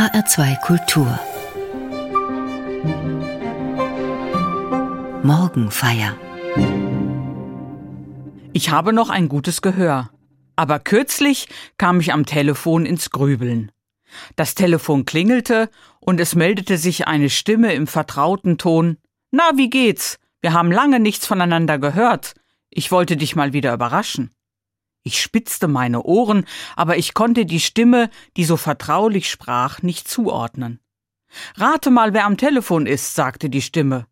HR2 Kultur Morgenfeier Ich habe noch ein gutes Gehör. Aber kürzlich kam ich am Telefon ins Grübeln. Das Telefon klingelte und es meldete sich eine Stimme im vertrauten Ton. Na, wie geht's? Wir haben lange nichts voneinander gehört. Ich wollte dich mal wieder überraschen. Ich spitzte meine Ohren, aber ich konnte die Stimme, die so vertraulich sprach, nicht zuordnen. Rate mal, wer am Telefon ist, sagte die Stimme.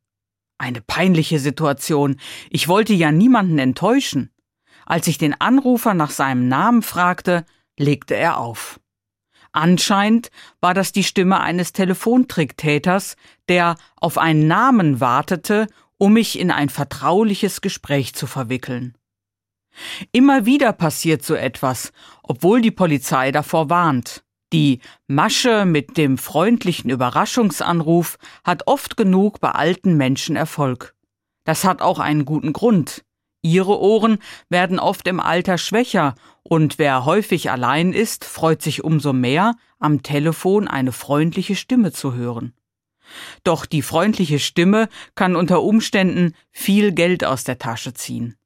Eine peinliche Situation. Ich wollte ja niemanden enttäuschen. Als ich den Anrufer nach seinem Namen fragte, legte er auf. Anscheinend war das die Stimme eines Telefontricktäters, der auf einen Namen wartete, um mich in ein vertrauliches Gespräch zu verwickeln. Immer wieder passiert so etwas, obwohl die Polizei davor warnt. Die Masche mit dem freundlichen Überraschungsanruf hat oft genug bei alten Menschen Erfolg. Das hat auch einen guten Grund. Ihre Ohren werden oft im Alter schwächer, und wer häufig allein ist, freut sich umso mehr, am Telefon eine freundliche Stimme zu hören. Doch die freundliche Stimme kann unter Umständen viel Geld aus der Tasche ziehen.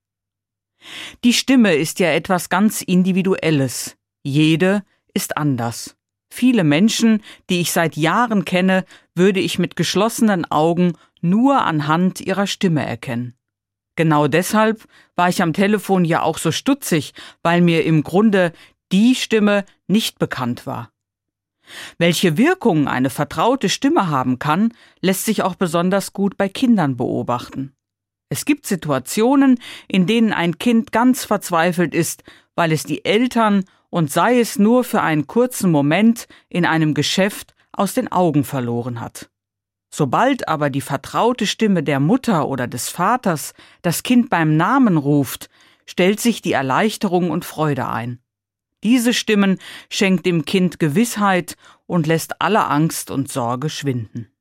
Die Stimme ist ja etwas ganz Individuelles. Jede ist anders. Viele Menschen, die ich seit Jahren kenne, würde ich mit geschlossenen Augen nur anhand ihrer Stimme erkennen. Genau deshalb war ich am Telefon ja auch so stutzig, weil mir im Grunde die Stimme nicht bekannt war. Welche Wirkung eine vertraute Stimme haben kann, lässt sich auch besonders gut bei Kindern beobachten. Es gibt Situationen, in denen ein Kind ganz verzweifelt ist, weil es die Eltern und sei es nur für einen kurzen Moment in einem Geschäft aus den Augen verloren hat. Sobald aber die vertraute Stimme der Mutter oder des Vaters das Kind beim Namen ruft, stellt sich die Erleichterung und Freude ein. Diese Stimmen schenkt dem Kind Gewissheit und lässt alle Angst und Sorge schwinden.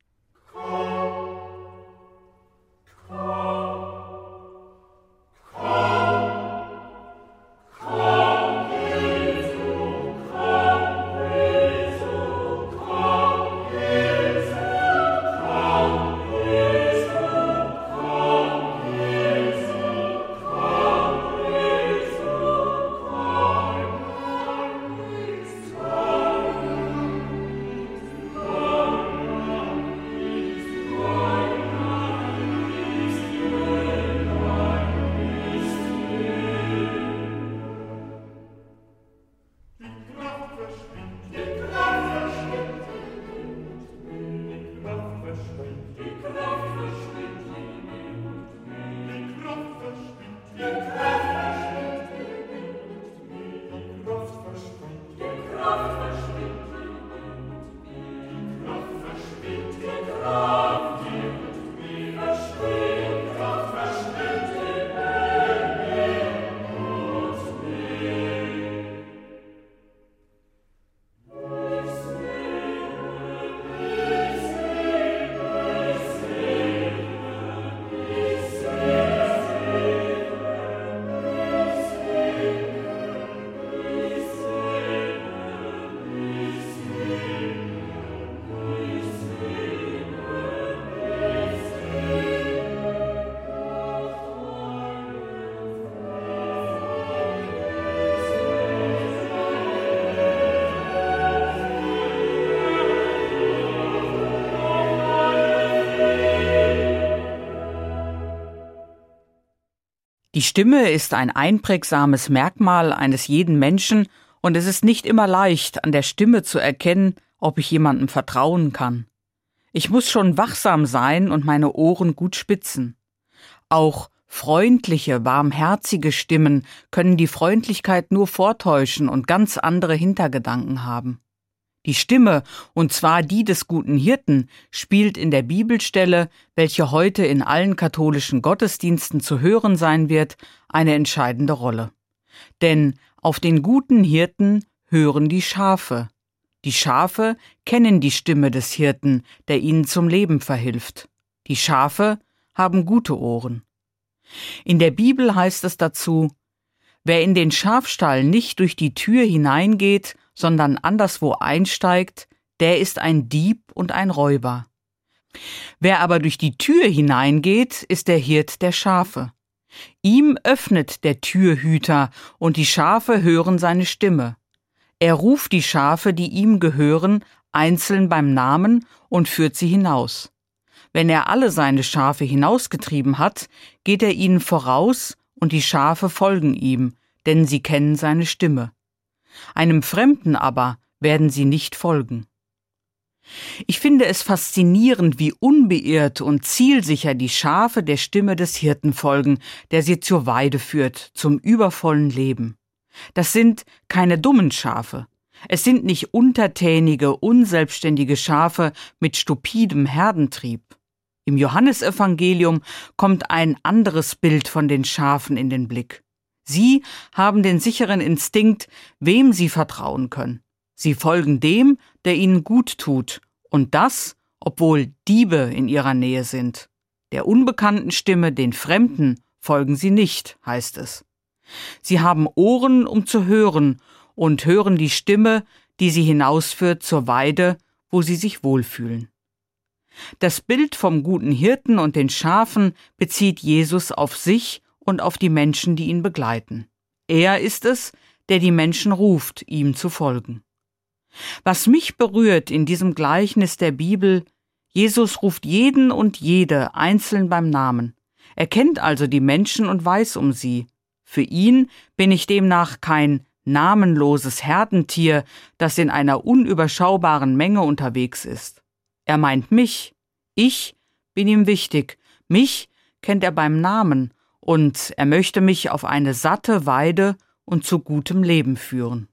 Die Stimme ist ein einprägsames Merkmal eines jeden Menschen, und es ist nicht immer leicht, an der Stimme zu erkennen, ob ich jemandem vertrauen kann. Ich muss schon wachsam sein und meine Ohren gut spitzen. Auch freundliche, barmherzige Stimmen können die Freundlichkeit nur vortäuschen und ganz andere Hintergedanken haben. Die Stimme, und zwar die des guten Hirten, spielt in der Bibelstelle, welche heute in allen katholischen Gottesdiensten zu hören sein wird, eine entscheidende Rolle. Denn auf den guten Hirten hören die Schafe. Die Schafe kennen die Stimme des Hirten, der ihnen zum Leben verhilft. Die Schafe haben gute Ohren. In der Bibel heißt es dazu, Wer in den Schafstall nicht durch die Tür hineingeht, sondern anderswo einsteigt, der ist ein Dieb und ein Räuber. Wer aber durch die Tür hineingeht, ist der Hirt der Schafe. Ihm öffnet der Türhüter, und die Schafe hören seine Stimme. Er ruft die Schafe, die ihm gehören, einzeln beim Namen und führt sie hinaus. Wenn er alle seine Schafe hinausgetrieben hat, geht er ihnen voraus, und die Schafe folgen ihm, denn sie kennen seine Stimme. Einem Fremden aber werden sie nicht folgen. Ich finde es faszinierend, wie unbeirrt und zielsicher die Schafe der Stimme des Hirten folgen, der sie zur Weide führt, zum übervollen Leben. Das sind keine dummen Schafe. Es sind nicht untertänige, unselbstständige Schafe mit stupidem Herdentrieb. Im Johannesevangelium kommt ein anderes Bild von den Schafen in den Blick. Sie haben den sicheren Instinkt, wem sie vertrauen können. Sie folgen dem, der ihnen gut tut, und das, obwohl Diebe in ihrer Nähe sind. Der unbekannten Stimme, den Fremden, folgen sie nicht, heißt es. Sie haben Ohren, um zu hören, und hören die Stimme, die sie hinausführt zur Weide, wo sie sich wohlfühlen. Das Bild vom guten Hirten und den Schafen bezieht Jesus auf sich und auf die Menschen, die ihn begleiten. Er ist es, der die Menschen ruft, ihm zu folgen. Was mich berührt in diesem Gleichnis der Bibel, Jesus ruft jeden und jede einzeln beim Namen. Er kennt also die Menschen und weiß um sie. Für ihn bin ich demnach kein namenloses Herdentier, das in einer unüberschaubaren Menge unterwegs ist. Er meint mich. Ich bin ihm wichtig. Mich kennt er beim Namen und er möchte mich auf eine satte Weide und zu gutem Leben führen.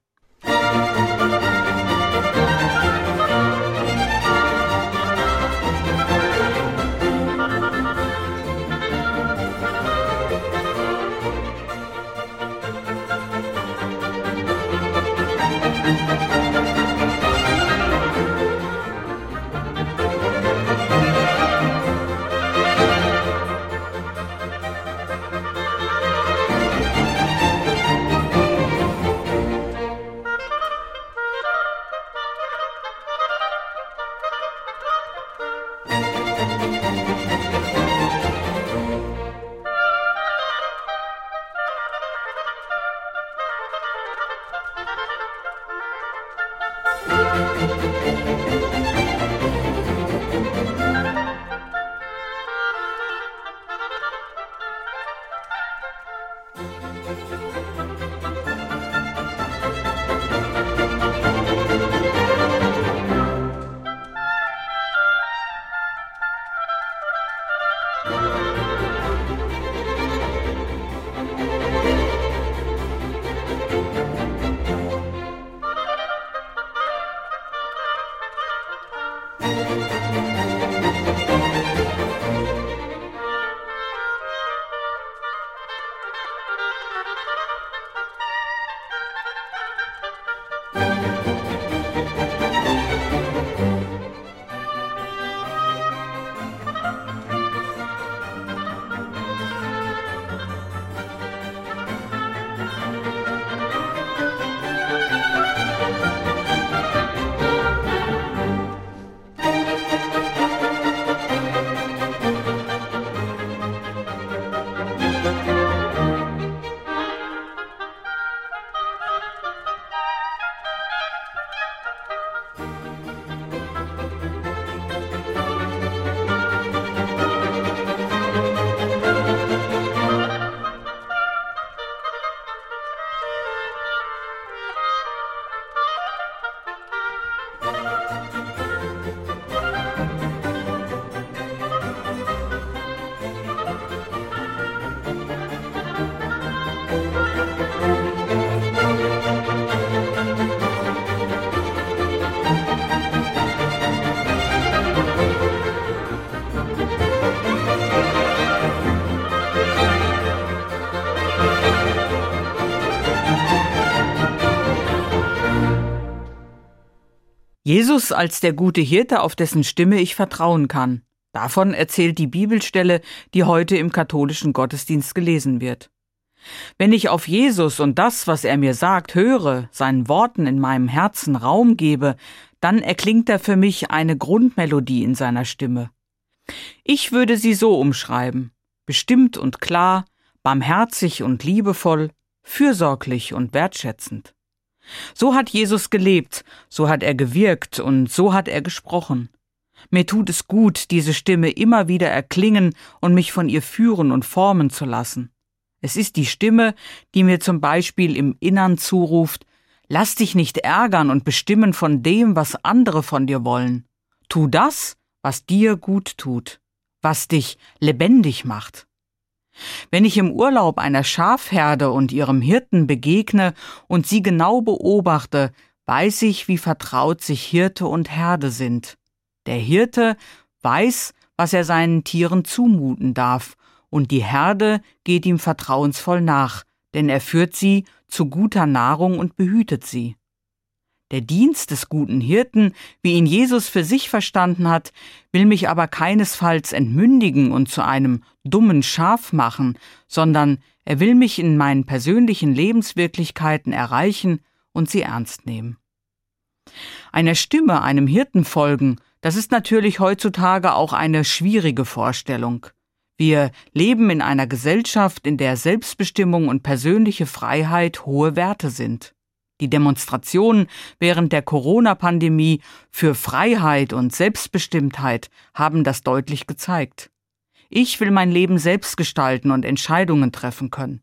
Jesus als der gute Hirte, auf dessen Stimme ich vertrauen kann. Davon erzählt die Bibelstelle, die heute im katholischen Gottesdienst gelesen wird. Wenn ich auf Jesus und das, was er mir sagt, höre, seinen Worten in meinem Herzen Raum gebe, dann erklingt er für mich eine Grundmelodie in seiner Stimme. Ich würde sie so umschreiben, bestimmt und klar, barmherzig und liebevoll, fürsorglich und wertschätzend. So hat Jesus gelebt, so hat er gewirkt und so hat er gesprochen. Mir tut es gut, diese Stimme immer wieder erklingen und mich von ihr führen und formen zu lassen. Es ist die Stimme, die mir zum Beispiel im Innern zuruft, lass dich nicht ärgern und bestimmen von dem, was andere von dir wollen. Tu das, was dir gut tut, was dich lebendig macht. Wenn ich im Urlaub einer Schafherde und ihrem Hirten begegne und sie genau beobachte, weiß ich, wie vertraut sich Hirte und Herde sind. Der Hirte weiß, was er seinen Tieren zumuten darf, und die Herde geht ihm vertrauensvoll nach, denn er führt sie zu guter Nahrung und behütet sie. Der Dienst des guten Hirten, wie ihn Jesus für sich verstanden hat, will mich aber keinesfalls entmündigen und zu einem dummen Schaf machen, sondern er will mich in meinen persönlichen Lebenswirklichkeiten erreichen und sie ernst nehmen. Einer Stimme, einem Hirten folgen, das ist natürlich heutzutage auch eine schwierige Vorstellung. Wir leben in einer Gesellschaft, in der Selbstbestimmung und persönliche Freiheit hohe Werte sind. Die Demonstrationen während der Corona-Pandemie für Freiheit und Selbstbestimmtheit haben das deutlich gezeigt. Ich will mein Leben selbst gestalten und Entscheidungen treffen können.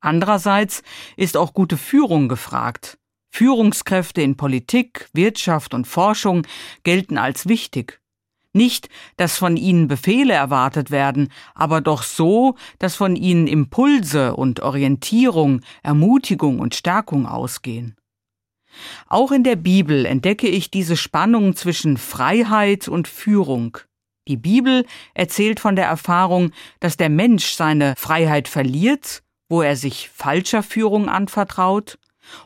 Andererseits ist auch gute Führung gefragt. Führungskräfte in Politik, Wirtschaft und Forschung gelten als wichtig. Nicht, dass von ihnen Befehle erwartet werden, aber doch so, dass von ihnen Impulse und Orientierung, Ermutigung und Stärkung ausgehen. Auch in der Bibel entdecke ich diese Spannung zwischen Freiheit und Führung. Die Bibel erzählt von der Erfahrung, dass der Mensch seine Freiheit verliert, wo er sich falscher Führung anvertraut,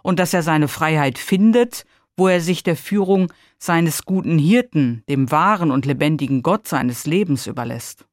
und dass er seine Freiheit findet, wo er sich der Führung seines guten Hirten, dem wahren und lebendigen Gott seines Lebens überlässt.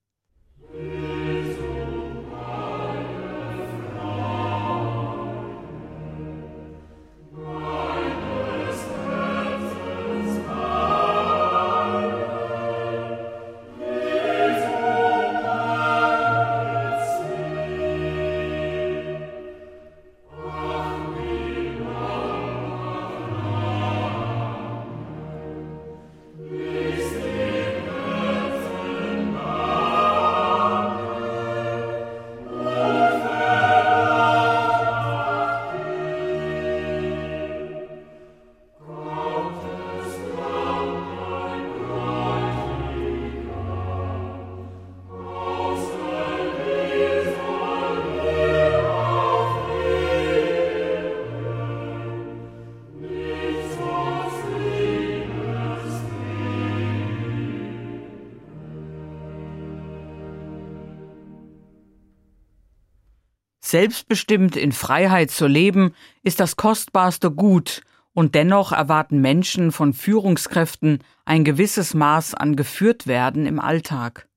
Selbstbestimmt in Freiheit zu leben, ist das kostbarste Gut, und dennoch erwarten Menschen von Führungskräften ein gewisses Maß an Geführtwerden im Alltag.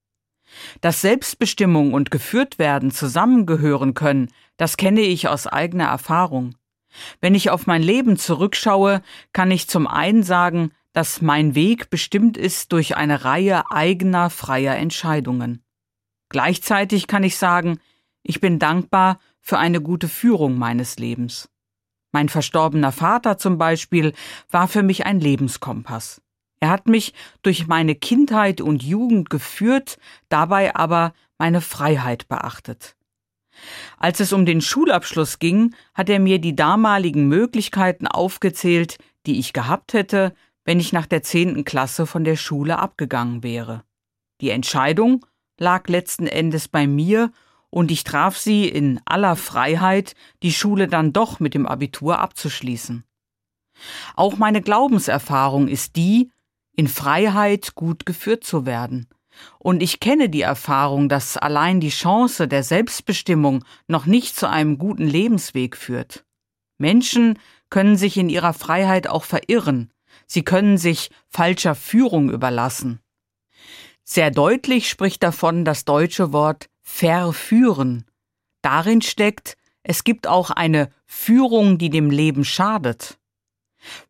Dass Selbstbestimmung und Geführtwerden zusammengehören können, das kenne ich aus eigener Erfahrung. Wenn ich auf mein Leben zurückschaue, kann ich zum einen sagen, dass mein Weg bestimmt ist durch eine Reihe eigener freier Entscheidungen. Gleichzeitig kann ich sagen, ich bin dankbar für eine gute Führung meines Lebens. Mein verstorbener Vater zum Beispiel war für mich ein Lebenskompass. Er hat mich durch meine Kindheit und Jugend geführt, dabei aber meine Freiheit beachtet. Als es um den Schulabschluss ging, hat er mir die damaligen Möglichkeiten aufgezählt, die ich gehabt hätte, wenn ich nach der zehnten Klasse von der Schule abgegangen wäre. Die Entscheidung lag letzten Endes bei mir und ich traf sie in aller Freiheit, die Schule dann doch mit dem Abitur abzuschließen. Auch meine Glaubenserfahrung ist die, in Freiheit gut geführt zu werden. Und ich kenne die Erfahrung, dass allein die Chance der Selbstbestimmung noch nicht zu einem guten Lebensweg führt. Menschen können sich in ihrer Freiheit auch verirren, sie können sich falscher Führung überlassen. Sehr deutlich spricht davon das deutsche Wort verführen. Darin steckt, es gibt auch eine Führung, die dem Leben schadet.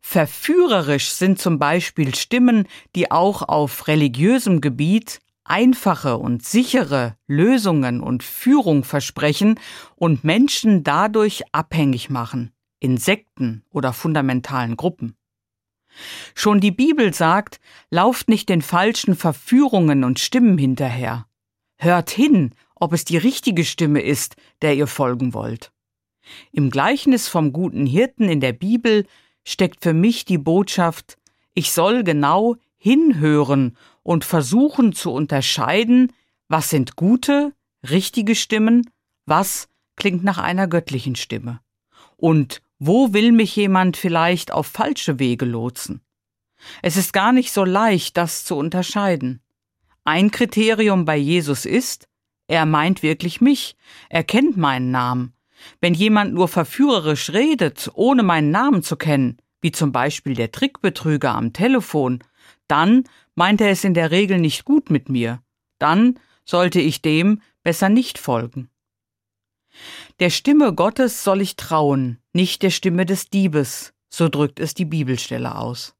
Verführerisch sind zum Beispiel Stimmen, die auch auf religiösem Gebiet einfache und sichere Lösungen und Führung versprechen und Menschen dadurch abhängig machen, in Sekten oder fundamentalen Gruppen. Schon die Bibel sagt, lauft nicht den falschen Verführungen und Stimmen hinterher. Hört hin, ob es die richtige Stimme ist, der ihr folgen wollt. Im Gleichnis vom guten Hirten in der Bibel steckt für mich die Botschaft, ich soll genau hinhören und versuchen zu unterscheiden, was sind gute, richtige Stimmen, was klingt nach einer göttlichen Stimme. Und wo will mich jemand vielleicht auf falsche Wege lotsen? Es ist gar nicht so leicht, das zu unterscheiden. Ein Kriterium bei Jesus ist, er meint wirklich mich, er kennt meinen Namen. Wenn jemand nur verführerisch redet, ohne meinen Namen zu kennen, wie zum Beispiel der Trickbetrüger am Telefon, dann meint er es in der Regel nicht gut mit mir. Dann sollte ich dem besser nicht folgen. Der Stimme Gottes soll ich trauen, nicht der Stimme des Diebes, so drückt es die Bibelstelle aus.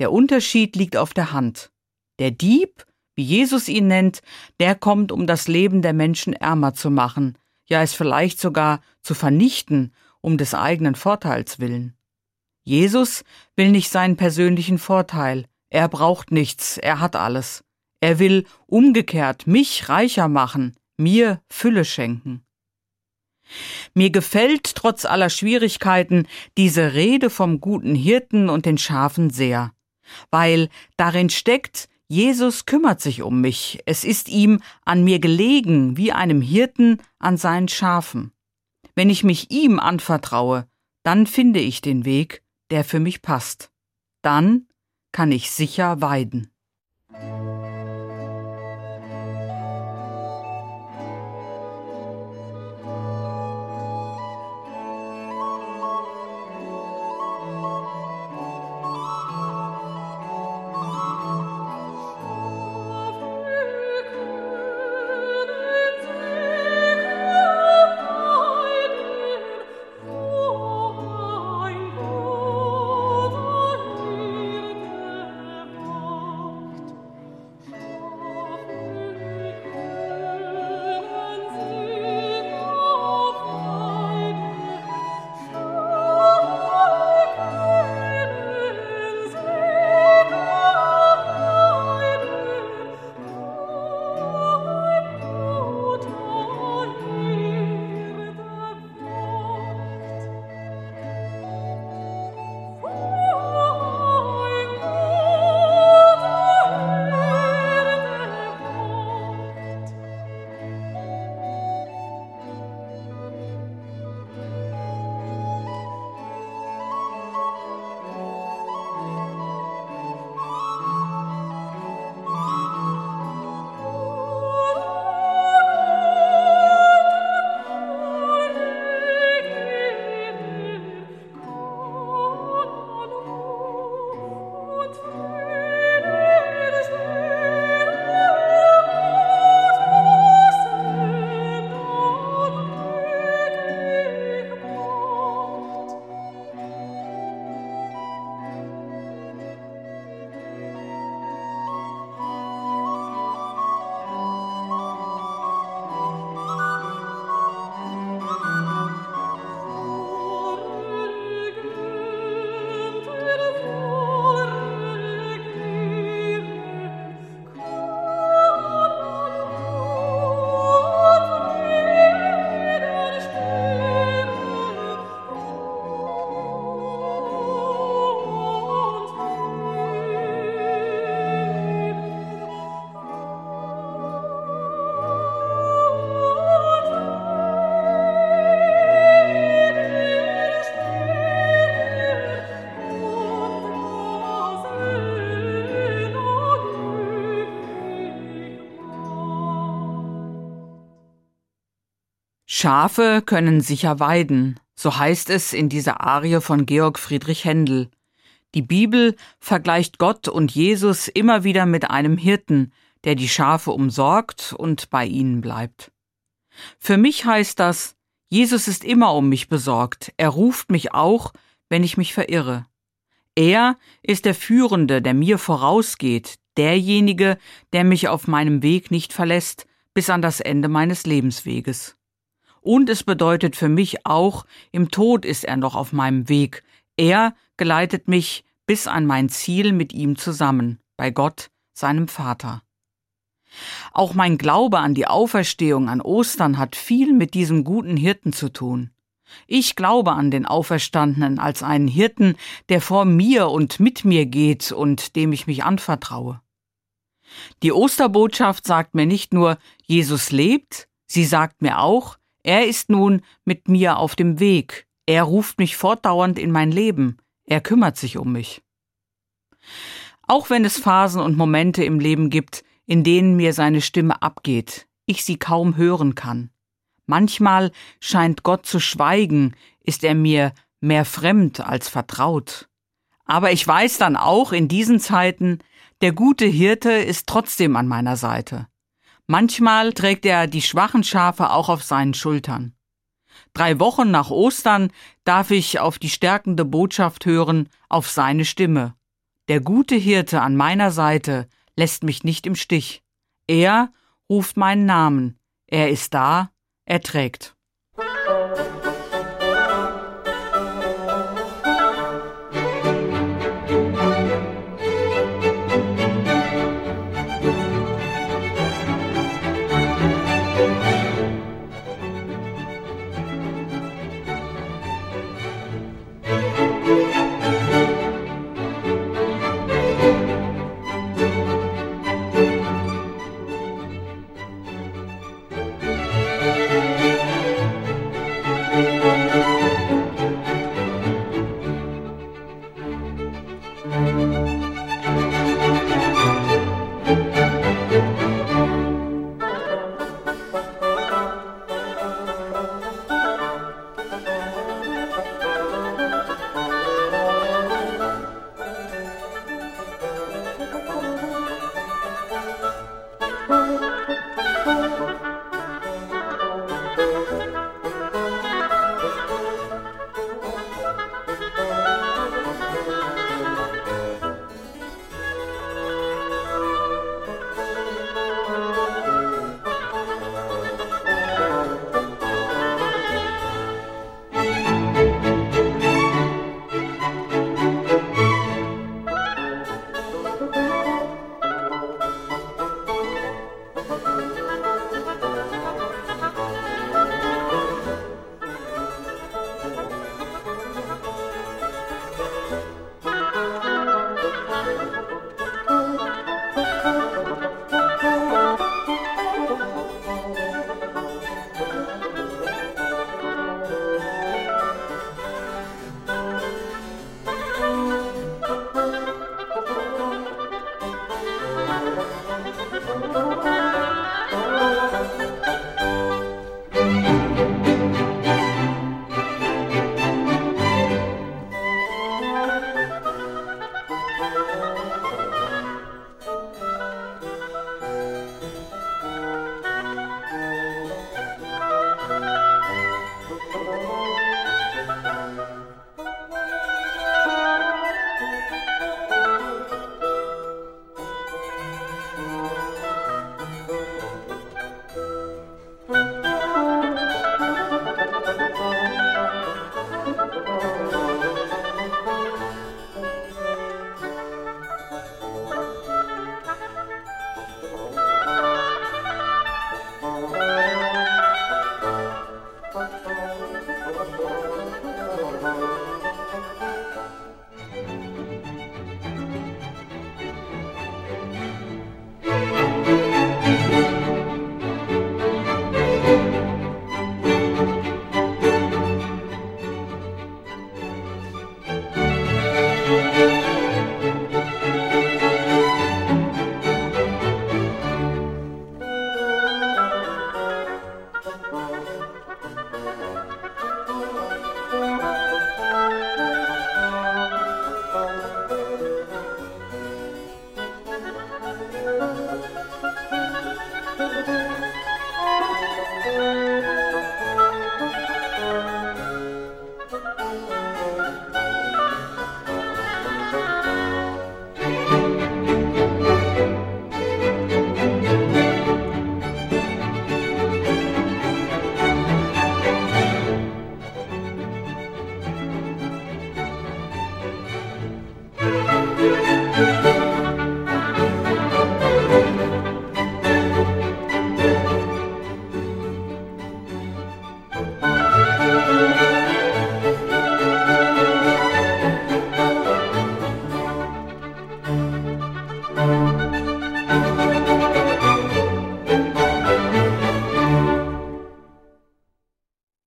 Der Unterschied liegt auf der Hand. Der Dieb, wie Jesus ihn nennt, der kommt, um das Leben der Menschen ärmer zu machen, ja es vielleicht sogar zu vernichten, um des eigenen Vorteils willen. Jesus will nicht seinen persönlichen Vorteil, er braucht nichts, er hat alles. Er will umgekehrt mich reicher machen, mir Fülle schenken. Mir gefällt trotz aller Schwierigkeiten diese Rede vom guten Hirten und den Schafen sehr, weil darin steckt, Jesus kümmert sich um mich, es ist ihm an mir gelegen, wie einem Hirten an seinen Schafen. Wenn ich mich ihm anvertraue, dann finde ich den Weg, der für mich passt. Dann kann ich sicher weiden. Schafe können sicher weiden, so heißt es in dieser Arie von Georg Friedrich Händel. Die Bibel vergleicht Gott und Jesus immer wieder mit einem Hirten, der die Schafe umsorgt und bei ihnen bleibt. Für mich heißt das, Jesus ist immer um mich besorgt. Er ruft mich auch, wenn ich mich verirre. Er ist der Führende, der mir vorausgeht, derjenige, der mich auf meinem Weg nicht verlässt, bis an das Ende meines Lebensweges. Und es bedeutet für mich auch, im Tod ist er noch auf meinem Weg. Er geleitet mich bis an mein Ziel mit ihm zusammen, bei Gott, seinem Vater. Auch mein Glaube an die Auferstehung an Ostern hat viel mit diesem guten Hirten zu tun. Ich glaube an den Auferstandenen als einen Hirten, der vor mir und mit mir geht und dem ich mich anvertraue. Die Osterbotschaft sagt mir nicht nur, Jesus lebt, sie sagt mir auch, er ist nun mit mir auf dem Weg, er ruft mich fortdauernd in mein Leben, er kümmert sich um mich. Auch wenn es Phasen und Momente im Leben gibt, in denen mir seine Stimme abgeht, ich sie kaum hören kann. Manchmal scheint Gott zu schweigen, ist er mir mehr fremd als vertraut. Aber ich weiß dann auch in diesen Zeiten, der gute Hirte ist trotzdem an meiner Seite. Manchmal trägt er die schwachen Schafe auch auf seinen Schultern. Drei Wochen nach Ostern darf ich auf die stärkende Botschaft hören, auf seine Stimme. Der gute Hirte an meiner Seite lässt mich nicht im Stich. Er ruft meinen Namen. Er ist da, er trägt.